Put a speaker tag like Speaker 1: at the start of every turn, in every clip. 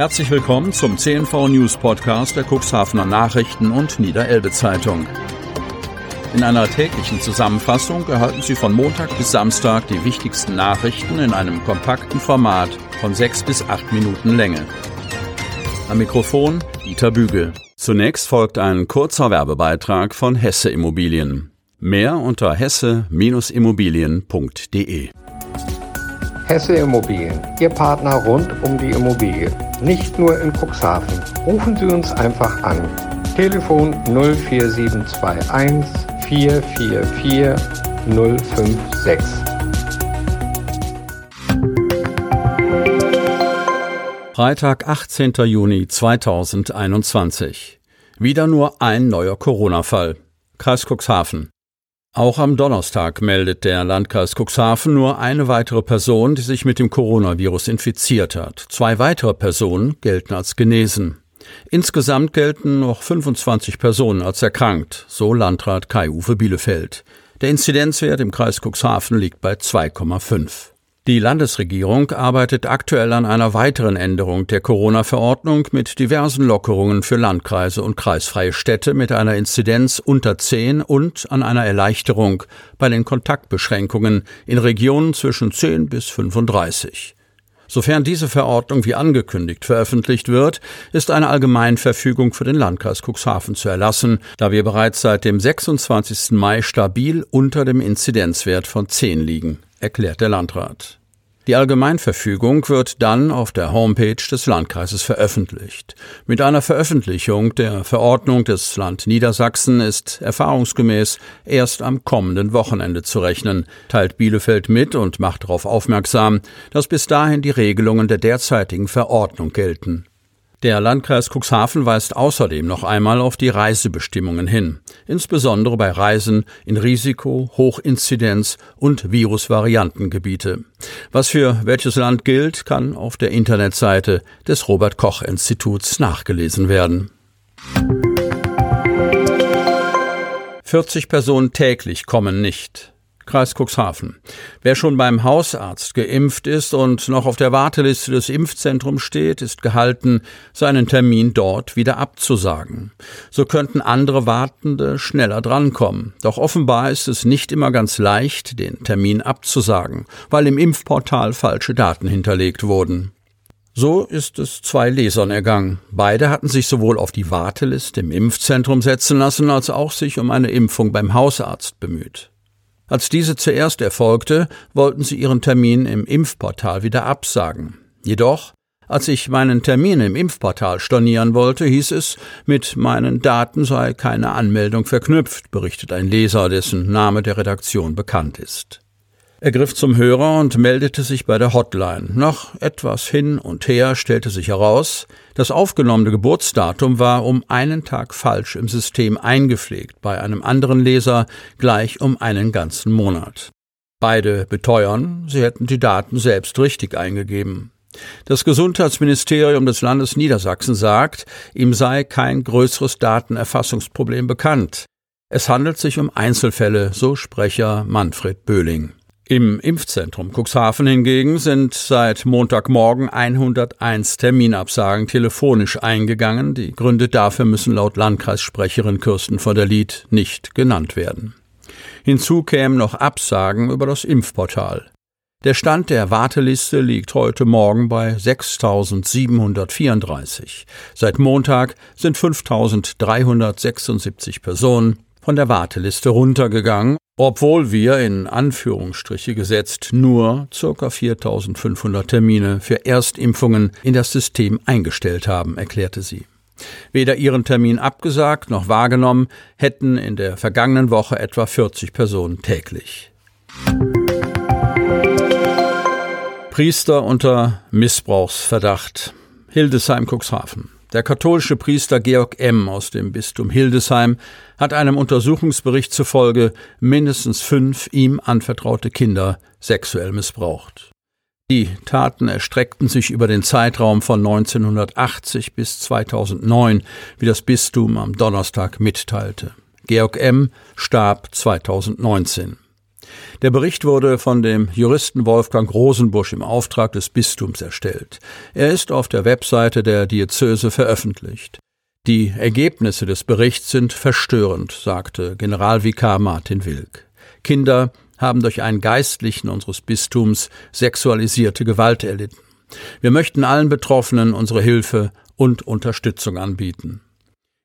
Speaker 1: Herzlich willkommen zum CNV News Podcast der Cuxhavener Nachrichten und Niederelbe Zeitung. In einer täglichen Zusammenfassung erhalten Sie von Montag bis Samstag die wichtigsten Nachrichten in einem kompakten Format von sechs bis acht Minuten Länge. Am Mikrofon Dieter Bügel. Zunächst folgt ein kurzer Werbebeitrag von Hesse Immobilien. Mehr unter hesse-immobilien.de.
Speaker 2: Hesse Immobilien, Ihr Partner rund um die Immobilie. Nicht nur in Cuxhaven. Rufen Sie uns einfach an. Telefon 04721 444 056.
Speaker 1: Freitag, 18. Juni 2021. Wieder nur ein neuer Corona-Fall. Kreis Cuxhaven. Auch am Donnerstag meldet der Landkreis Cuxhaven nur eine weitere Person, die sich mit dem Coronavirus infiziert hat. Zwei weitere Personen gelten als genesen. Insgesamt gelten noch 25 Personen als erkrankt, so Landrat Kai-Uwe Bielefeld. Der Inzidenzwert im Kreis Cuxhaven liegt bei 2,5. Die Landesregierung arbeitet aktuell an einer weiteren Änderung der Corona-Verordnung mit diversen Lockerungen für Landkreise und kreisfreie Städte mit einer Inzidenz unter 10 und an einer Erleichterung bei den Kontaktbeschränkungen in Regionen zwischen 10 bis 35. Sofern diese Verordnung wie angekündigt veröffentlicht wird, ist eine Allgemeinverfügung für den Landkreis Cuxhaven zu erlassen, da wir bereits seit dem 26. Mai stabil unter dem Inzidenzwert von 10 liegen, erklärt der Landrat. Die Allgemeinverfügung wird dann auf der Homepage des Landkreises veröffentlicht. Mit einer Veröffentlichung der Verordnung des Land Niedersachsen ist erfahrungsgemäß erst am kommenden Wochenende zu rechnen, teilt Bielefeld mit und macht darauf aufmerksam, dass bis dahin die Regelungen der derzeitigen Verordnung gelten. Der Landkreis Cuxhaven weist außerdem noch einmal auf die Reisebestimmungen hin, insbesondere bei Reisen in Risiko-, Hochinzidenz- und Virusvariantengebiete. Was für welches Land gilt, kann auf der Internetseite des Robert Koch Instituts nachgelesen werden. 40 Personen täglich kommen nicht. Kreis Cuxhaven. Wer schon beim Hausarzt geimpft ist und noch auf der Warteliste des Impfzentrums steht, ist gehalten, seinen Termin dort wieder abzusagen. So könnten andere Wartende schneller drankommen. Doch offenbar ist es nicht immer ganz leicht, den Termin abzusagen, weil im Impfportal falsche Daten hinterlegt wurden. So ist es zwei Lesern ergangen. Beide hatten sich sowohl auf die Warteliste im Impfzentrum setzen lassen, als auch sich um eine Impfung beim Hausarzt bemüht. Als diese zuerst erfolgte, wollten sie ihren Termin im Impfportal wieder absagen. Jedoch, als ich meinen Termin im Impfportal stornieren wollte, hieß es, mit meinen Daten sei keine Anmeldung verknüpft, berichtet ein Leser, dessen Name der Redaktion bekannt ist. Er griff zum Hörer und meldete sich bei der Hotline. Nach etwas hin und her stellte sich heraus, das aufgenommene Geburtsdatum war um einen Tag falsch im System eingepflegt, bei einem anderen Leser gleich um einen ganzen Monat. Beide beteuern, sie hätten die Daten selbst richtig eingegeben. Das Gesundheitsministerium des Landes Niedersachsen sagt, ihm sei kein größeres Datenerfassungsproblem bekannt. Es handelt sich um Einzelfälle, so Sprecher Manfred Böhling. Im Impfzentrum Cuxhaven hingegen sind seit Montagmorgen 101 Terminabsagen telefonisch eingegangen. Die Gründe dafür müssen laut Landkreissprecherin Kirsten von der Lied nicht genannt werden. Hinzu kämen noch Absagen über das Impfportal. Der Stand der Warteliste liegt heute Morgen bei 6.734. Seit Montag sind 5.376 Personen von der Warteliste runtergegangen obwohl wir in Anführungsstriche gesetzt nur ca. 4500 Termine für Erstimpfungen in das System eingestellt haben, erklärte sie. Weder ihren Termin abgesagt noch wahrgenommen hätten in der vergangenen Woche etwa 40 Personen täglich. Priester unter Missbrauchsverdacht. Hildesheim Cuxhaven. Der katholische Priester Georg M. aus dem Bistum Hildesheim hat einem Untersuchungsbericht zufolge mindestens fünf ihm anvertraute Kinder sexuell missbraucht. Die Taten erstreckten sich über den Zeitraum von 1980 bis 2009, wie das Bistum am Donnerstag mitteilte. Georg M. starb 2019. Der Bericht wurde von dem Juristen Wolfgang Rosenbusch im Auftrag des Bistums erstellt. Er ist auf der Webseite der Diözese veröffentlicht. Die Ergebnisse des Berichts sind verstörend, sagte Generalvikar Martin Wilk. Kinder haben durch einen Geistlichen unseres Bistums sexualisierte Gewalt erlitten. Wir möchten allen Betroffenen unsere Hilfe und Unterstützung anbieten.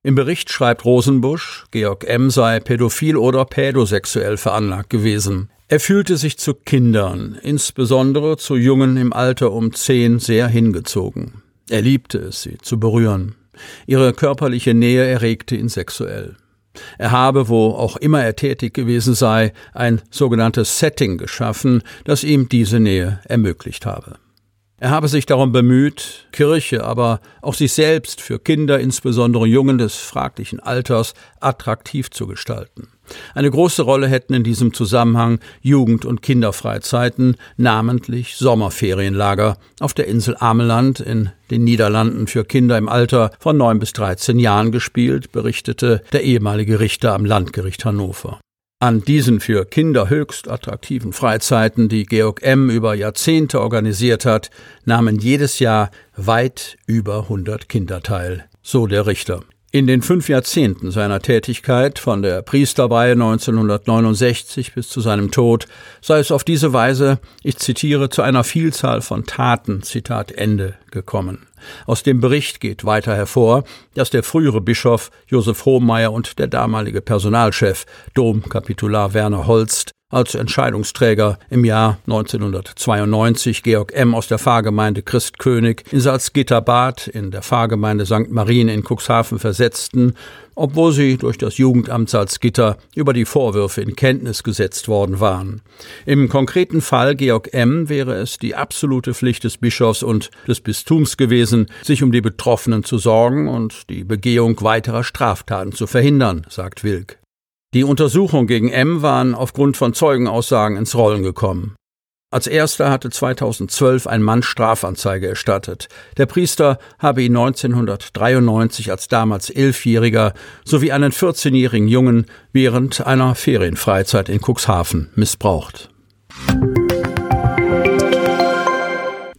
Speaker 1: Im Bericht schreibt Rosenbusch, Georg M. sei pädophil oder pädosexuell veranlagt gewesen. Er fühlte sich zu Kindern, insbesondere zu Jungen im Alter um zehn, sehr hingezogen. Er liebte es, sie zu berühren. Ihre körperliche Nähe erregte ihn sexuell. Er habe, wo auch immer er tätig gewesen sei, ein sogenanntes Setting geschaffen, das ihm diese Nähe ermöglicht habe. Er habe sich darum bemüht, Kirche, aber auch sich selbst für Kinder, insbesondere Jungen des fraglichen Alters, attraktiv zu gestalten. Eine große Rolle hätten in diesem Zusammenhang Jugend- und Kinderfreizeiten, namentlich Sommerferienlager auf der Insel Ameland in den Niederlanden für Kinder im Alter von neun bis dreizehn Jahren gespielt, berichtete der ehemalige Richter am Landgericht Hannover. An diesen für Kinder höchst attraktiven Freizeiten, die Georg M. über Jahrzehnte organisiert hat, nahmen jedes Jahr weit über 100 Kinder teil, so der Richter. In den fünf Jahrzehnten seiner Tätigkeit, von der Priesterweihe 1969 bis zu seinem Tod, sei es auf diese Weise, ich zitiere, zu einer Vielzahl von Taten, Zitat Ende, gekommen. Aus dem Bericht geht weiter hervor, dass der frühere Bischof Josef Hohmeier und der damalige Personalchef Domkapitular Werner Holst als Entscheidungsträger im Jahr 1992 Georg M. aus der Pfarrgemeinde Christkönig in Salzgitterbad in der Pfarrgemeinde St. Marien in Cuxhaven versetzten, obwohl sie durch das Jugendamt Salzgitter über die Vorwürfe in Kenntnis gesetzt worden waren. Im konkreten Fall Georg M. wäre es die absolute Pflicht des Bischofs und des Bistums gewesen, sich um die Betroffenen zu sorgen und die Begehung weiterer Straftaten zu verhindern, sagt Wilk. Die Untersuchung gegen M waren aufgrund von Zeugenaussagen ins Rollen gekommen. Als erster hatte 2012 ein Mann Strafanzeige erstattet. Der Priester habe ihn 1993 als damals Elfjähriger sowie einen 14-jährigen Jungen während einer Ferienfreizeit in Cuxhaven missbraucht.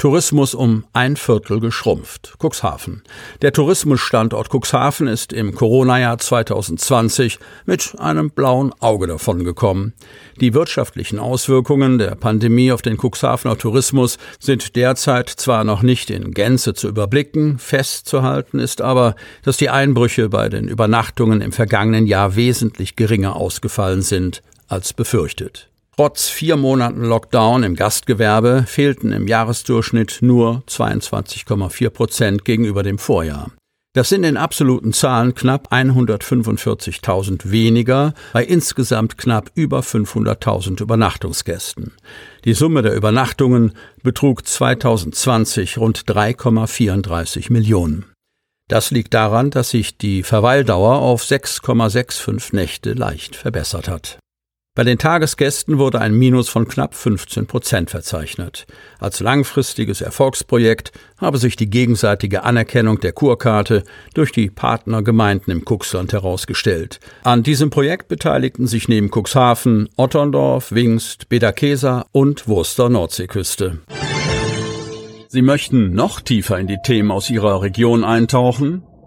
Speaker 1: Tourismus um ein Viertel geschrumpft. Cuxhaven. Der Tourismusstandort Cuxhaven ist im Corona-Jahr 2020 mit einem blauen Auge davongekommen. Die wirtschaftlichen Auswirkungen der Pandemie auf den Cuxhavener Tourismus sind derzeit zwar noch nicht in Gänze zu überblicken, festzuhalten ist aber, dass die Einbrüche bei den Übernachtungen im vergangenen Jahr wesentlich geringer ausgefallen sind als befürchtet. Trotz vier Monaten Lockdown im Gastgewerbe fehlten im Jahresdurchschnitt nur 22,4 Prozent gegenüber dem Vorjahr. Das sind in absoluten Zahlen knapp 145.000 weniger bei insgesamt knapp über 500.000 Übernachtungsgästen. Die Summe der Übernachtungen betrug 2020 rund 3,34 Millionen. Das liegt daran, dass sich die Verweildauer auf 6,65 Nächte leicht verbessert hat. Bei den Tagesgästen wurde ein Minus von knapp 15 Prozent verzeichnet. Als langfristiges Erfolgsprojekt habe sich die gegenseitige Anerkennung der Kurkarte durch die Partnergemeinden im Cuxland herausgestellt. An diesem Projekt beteiligten sich neben Cuxhaven, Otterndorf, Wingst, Bedakesa und Wurster Nordseeküste. Sie möchten noch tiefer in die Themen aus Ihrer Region eintauchen?